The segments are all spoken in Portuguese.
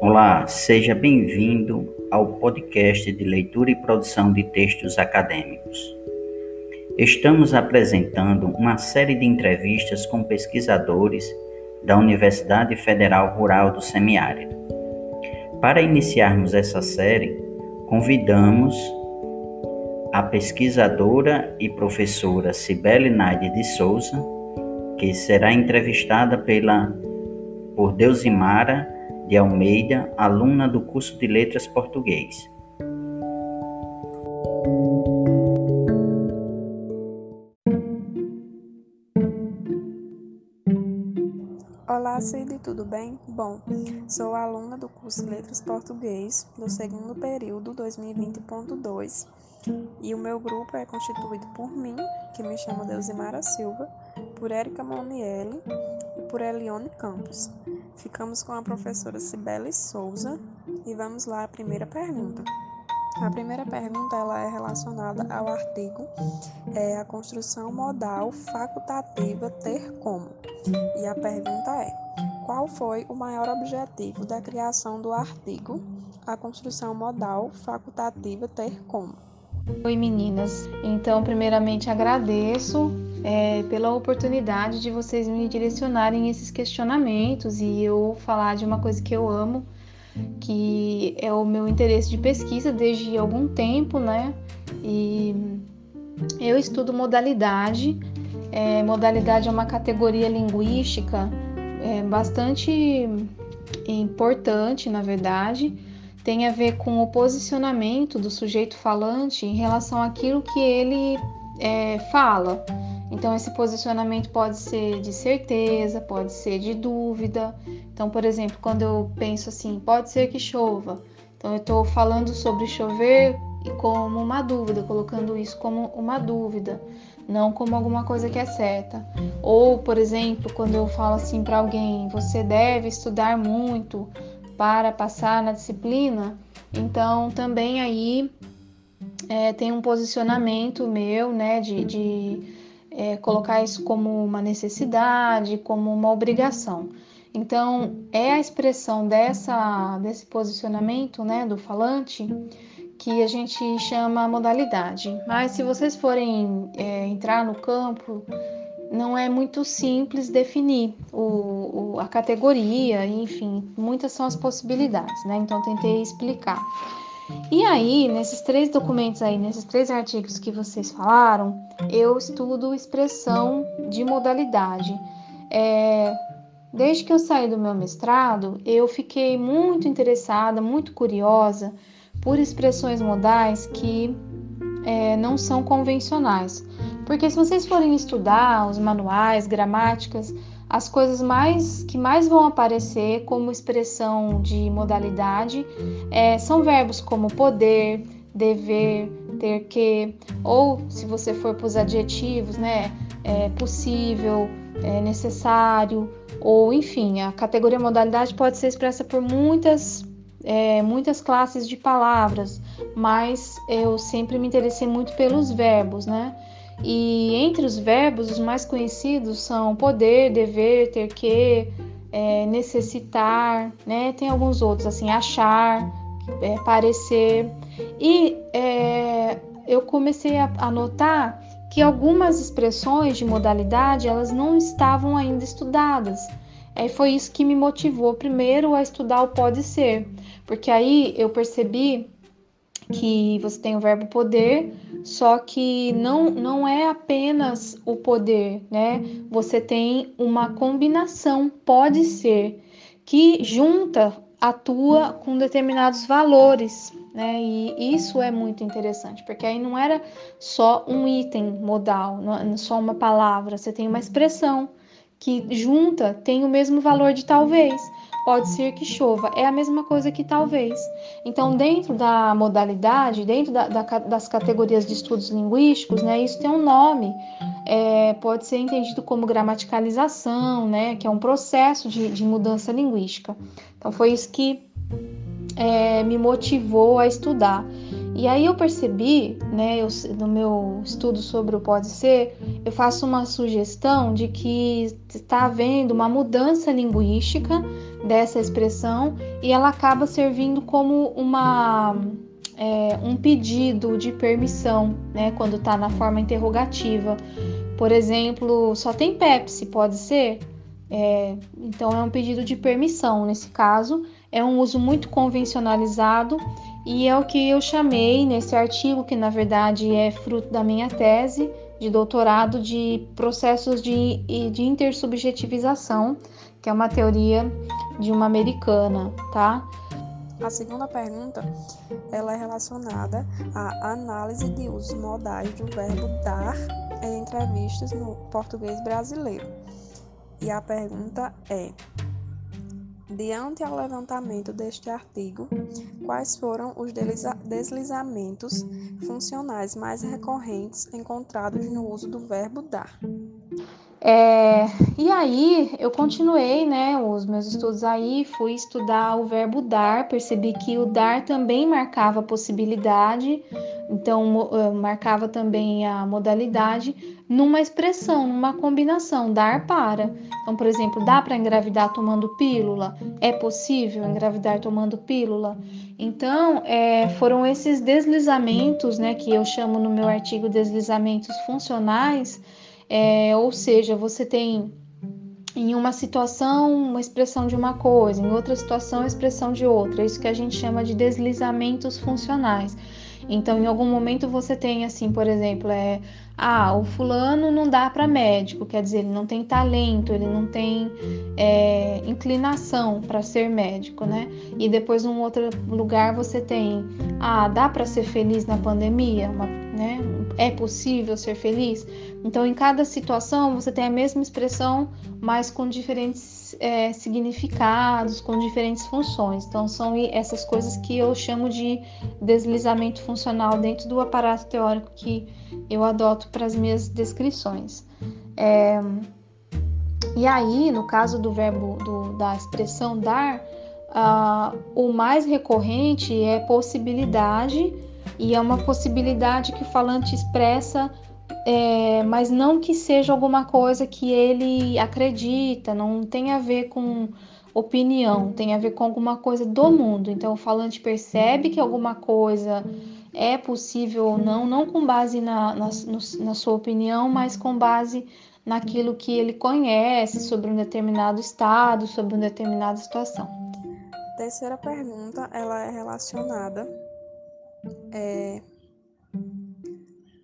Olá, seja bem-vindo ao podcast de leitura e produção de textos acadêmicos. Estamos apresentando uma série de entrevistas com pesquisadores da Universidade Federal Rural do Semiárido. Para iniciarmos essa série, convidamos a pesquisadora e professora Cibele Naide de Souza, que será entrevistada pela por Deusimara de Almeida, aluna do curso de Letras Português. Olá, Cid, tudo bem? Bom, sou aluna do curso de Letras Português do segundo período 2020.2 e o meu grupo é constituído por mim, que me chamo Deusimara Silva, por Érica Monielli e por Elione Campos. Ficamos com a professora Cibele Souza e vamos lá à primeira pergunta. A primeira pergunta ela é relacionada ao artigo é, a construção modal facultativa ter como. E a pergunta é: qual foi o maior objetivo da criação do artigo a construção modal facultativa ter como? Oi meninas, então primeiramente agradeço é, pela oportunidade de vocês me direcionarem esses questionamentos e eu falar de uma coisa que eu amo, que é o meu interesse de pesquisa desde algum tempo, né? E eu estudo modalidade. É, modalidade é uma categoria linguística é, bastante importante, na verdade tem a ver com o posicionamento do sujeito falante em relação àquilo que ele é, fala. Então, esse posicionamento pode ser de certeza, pode ser de dúvida. Então, por exemplo, quando eu penso assim, pode ser que chova. Então, eu estou falando sobre chover como uma dúvida, colocando isso como uma dúvida, não como alguma coisa que é certa. Ou, por exemplo, quando eu falo assim para alguém, você deve estudar muito para passar na disciplina, então também aí é, tem um posicionamento meu, né, de, de é, colocar isso como uma necessidade, como uma obrigação. Então, é a expressão dessa, desse posicionamento, né, do falante, que a gente chama modalidade. Mas se vocês forem é, entrar no campo não é muito simples definir o, o, a categoria, enfim, muitas são as possibilidades, né? Então tentei explicar. E aí, nesses três documentos aí, nesses três artigos que vocês falaram, eu estudo expressão de modalidade. É, desde que eu saí do meu mestrado, eu fiquei muito interessada, muito curiosa por expressões modais que é, não são convencionais. Porque se vocês forem estudar os manuais, gramáticas, as coisas mais que mais vão aparecer como expressão de modalidade é, são verbos como poder, dever, ter que, ou se você for para os adjetivos, né, é possível, é necessário, ou enfim, a categoria modalidade pode ser expressa por muitas é, muitas classes de palavras, mas eu sempre me interessei muito pelos verbos, né? E entre os verbos, os mais conhecidos são poder, dever, ter que, é, necessitar, né? Tem alguns outros, assim, achar, é, parecer. E é, eu comecei a, a notar que algumas expressões de modalidade elas não estavam ainda estudadas. É, foi isso que me motivou primeiro a estudar o pode ser, porque aí eu percebi que você tem o verbo poder, só que não, não é apenas o poder, né? Você tem uma combinação, pode ser, que junta, atua com determinados valores, né? E isso é muito interessante, porque aí não era só um item modal, não só uma palavra, você tem uma expressão que junta tem o mesmo valor de talvez pode ser que chova. É a mesma coisa que talvez. Então, dentro da modalidade, dentro da, da, das categorias de estudos linguísticos, né, isso tem um nome. É, pode ser entendido como gramaticalização, né, que é um processo de, de mudança linguística. Então, foi isso que é, me motivou a estudar. E aí eu percebi, né, eu, no meu estudo sobre o pode ser, eu faço uma sugestão de que está havendo uma mudança linguística dessa expressão e ela acaba servindo como uma é, um pedido de permissão, né, quando está na forma interrogativa. Por exemplo, só tem Pepsi, pode ser? É, então é um pedido de permissão nesse caso, é um uso muito convencionalizado e é o que eu chamei nesse artigo, que na verdade é fruto da minha tese de doutorado de processos de, de intersubjetivização, que é uma teoria de uma americana, tá? A segunda pergunta, ela é relacionada à análise de usos modais do verbo dar em entrevistas no português brasileiro. E a pergunta é: Diante ao levantamento deste artigo, quais foram os deslizamentos funcionais mais recorrentes encontrados no uso do verbo dar? É, e aí eu continuei, né, os meus estudos aí, fui estudar o verbo dar, percebi que o dar também marcava a possibilidade, então eh, marcava também a modalidade numa expressão, numa combinação, dar para. Então, por exemplo, dá para engravidar tomando pílula? É possível engravidar tomando pílula? Então, é, foram esses deslizamentos, né, que eu chamo no meu artigo deslizamentos funcionais é, ou seja, você tem em uma situação uma expressão de uma coisa, em outra situação a expressão de outra. Isso que a gente chama de deslizamentos funcionais. Então, em algum momento você tem assim, por exemplo, é ah, o fulano não dá para médico, quer dizer, ele não tem talento, ele não tem é, inclinação para ser médico, né? E depois, num outro lugar, você tem ah, dá para ser feliz na pandemia, Uma, né? É possível ser feliz? Então, em cada situação, você tem a mesma expressão, mas com diferentes é, significados, com diferentes funções. Então, são essas coisas que eu chamo de deslizamento funcional dentro do aparato teórico que eu adoto para as minhas descrições. É, e aí, no caso do verbo do, da expressão dar, uh, o mais recorrente é possibilidade e é uma possibilidade que o falante expressa, é, mas não que seja alguma coisa que ele acredita, não tem a ver com opinião, tem a ver com alguma coisa do mundo. Então o falante percebe que alguma coisa é possível ou não, não com base na, na, na sua opinião, mas com base naquilo que ele conhece sobre um determinado estado, sobre uma determinada situação. Terceira pergunta, ela é relacionada é,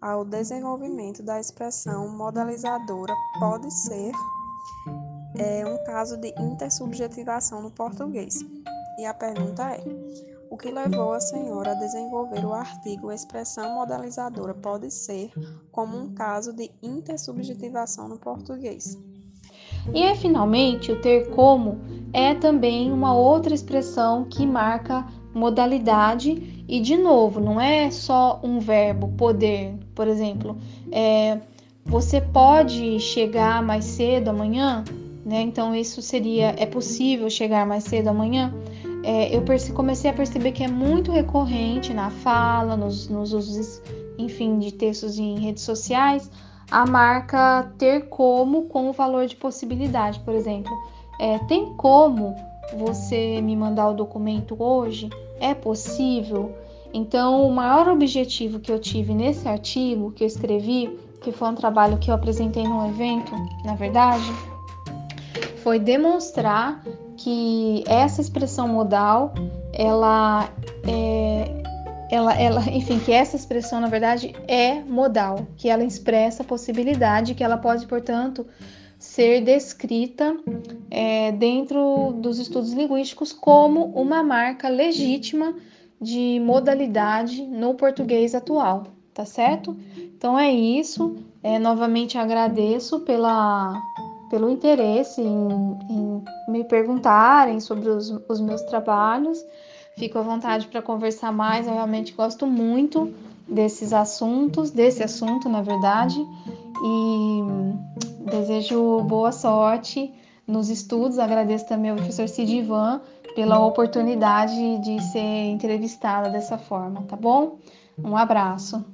ao desenvolvimento da expressão modalizadora pode ser é, um caso de intersubjetivação no português. E a pergunta é: o que levou a senhora a desenvolver o artigo expressão modalizadora pode ser como um caso de intersubjetivação no português? E é, finalmente, o ter como é também uma outra expressão que marca modalidade e de novo não é só um verbo poder. Por exemplo é, você pode chegar mais cedo amanhã né? Então isso seria é possível chegar mais cedo amanhã é, eu comecei a perceber que é muito recorrente na fala nos, nos usos enfim de textos em redes sociais a marca ter como com o valor de possibilidade por exemplo é, tem como você me mandar o documento hoje? É possível? Então, o maior objetivo que eu tive nesse artigo que eu escrevi, que foi um trabalho que eu apresentei num evento, na verdade, foi demonstrar que essa expressão modal, ela é, ela, ela, enfim, que essa expressão na verdade é modal, que ela expressa a possibilidade, que ela pode, portanto, ser descrita é, dentro dos estudos linguísticos como uma marca legítima de modalidade no português atual, tá certo? Então é isso. É, novamente agradeço pela, pelo interesse em, em me perguntarem sobre os, os meus trabalhos. Fico à vontade para conversar mais. Eu realmente gosto muito desses assuntos, desse assunto, na verdade. E Desejo boa sorte nos estudos. Agradeço também ao professor Cid Ivan pela oportunidade de ser entrevistada dessa forma, tá bom? Um abraço.